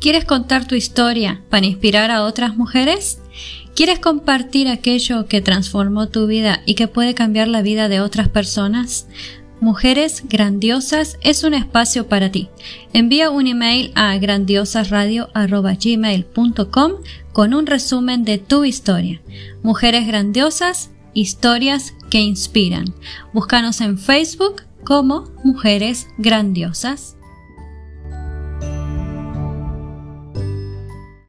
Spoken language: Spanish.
¿Quieres contar tu historia para inspirar a otras mujeres? ¿Quieres compartir aquello que transformó tu vida y que puede cambiar la vida de otras personas? Mujeres Grandiosas es un espacio para ti. Envía un email a grandiosasradio.gmail.com con un resumen de tu historia. Mujeres Grandiosas, historias que inspiran. Búscanos en Facebook como Mujeres Grandiosas.